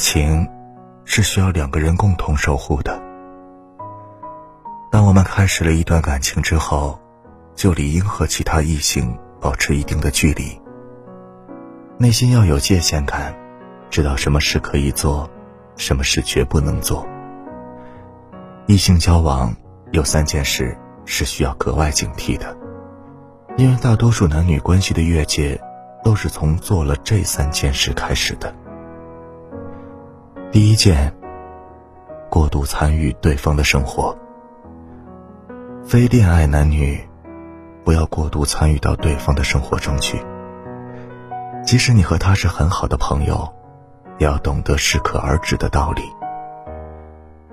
情是需要两个人共同守护的。当我们开始了一段感情之后，就理应和其他异性保持一定的距离。内心要有界限感，知道什么事可以做，什么事绝不能做。异性交往有三件事是需要格外警惕的，因为大多数男女关系的越界，都是从做了这三件事开始的。第一件，过度参与对方的生活。非恋爱男女，不要过度参与到对方的生活中去。即使你和他是很好的朋友，也要懂得适可而止的道理。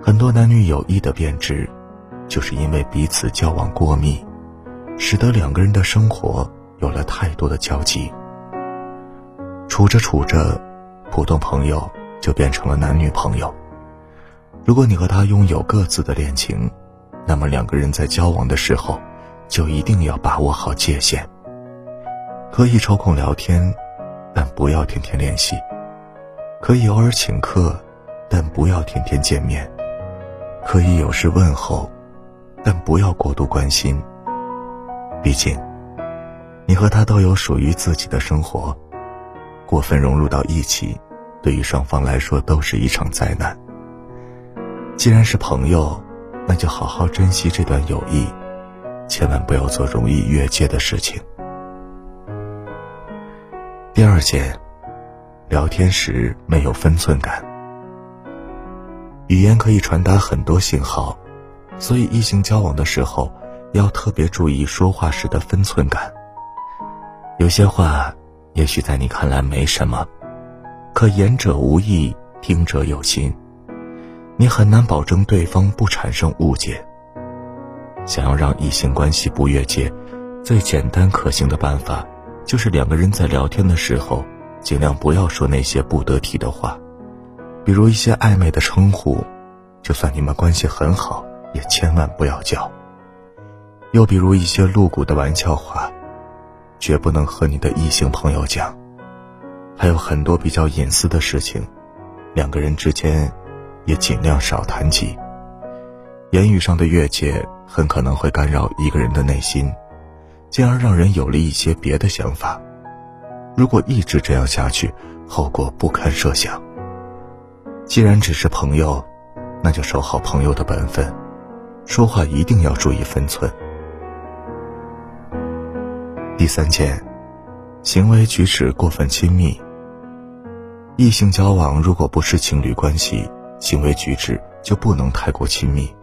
很多男女友谊的变质，就是因为彼此交往过密，使得两个人的生活有了太多的交集。处着处着，普通朋友。就变成了男女朋友。如果你和他拥有各自的恋情，那么两个人在交往的时候，就一定要把握好界限。可以抽空聊天，但不要天天联系；可以偶尔请客，但不要天天见面；可以有事问候，但不要过度关心。毕竟，你和他都有属于自己的生活，过分融入到一起。对于双方来说都是一场灾难。既然是朋友，那就好好珍惜这段友谊，千万不要做容易越界的事情。第二件，聊天时没有分寸感。语言可以传达很多信号，所以异性交往的时候要特别注意说话时的分寸感。有些话，也许在你看来没什么。可言者无意，听者有心，你很难保证对方不产生误解。想要让异性关系不越界，最简单可行的办法，就是两个人在聊天的时候，尽量不要说那些不得体的话，比如一些暧昧的称呼，就算你们关系很好，也千万不要叫。又比如一些露骨的玩笑话，绝不能和你的异性朋友讲。还有很多比较隐私的事情，两个人之间也尽量少谈及。言语上的越界很可能会干扰一个人的内心，进而让人有了一些别的想法。如果一直这样下去，后果不堪设想。既然只是朋友，那就守好朋友的本分，说话一定要注意分寸。第三件，行为举止过分亲密。异性交往如果不是情侣关系，行为举止就不能太过亲密，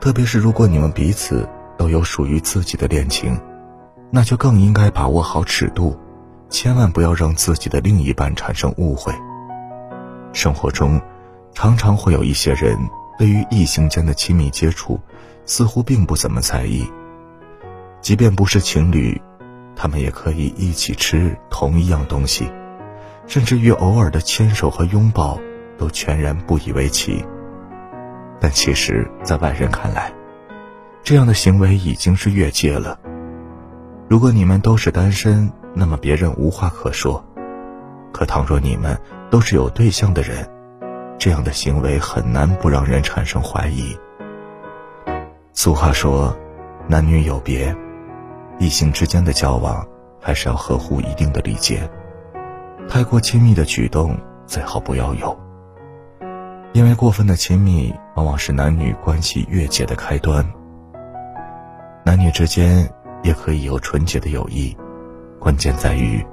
特别是如果你们彼此都有属于自己的恋情，那就更应该把握好尺度，千万不要让自己的另一半产生误会。生活中，常常会有一些人对于异性间的亲密接触，似乎并不怎么在意，即便不是情侣，他们也可以一起吃同一样东西。甚至于偶尔的牵手和拥抱，都全然不以为奇。但其实，在外人看来，这样的行为已经是越界了。如果你们都是单身，那么别人无话可说；可倘若你们都是有对象的人，这样的行为很难不让人产生怀疑。俗话说：“男女有别，异性之间的交往还是要合乎一定的礼节。”太过亲密的举动最好不要有，因为过分的亲密往往是男女关系越界的开端。男女之间也可以有纯洁的友谊，关键在于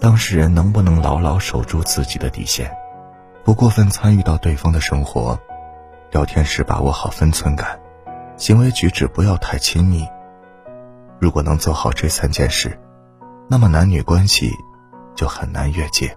当事人能不能牢牢守住自己的底线，不过分参与到对方的生活，聊天时把握好分寸感，行为举止不要太亲密。如果能做好这三件事，那么男女关系。就很难越界。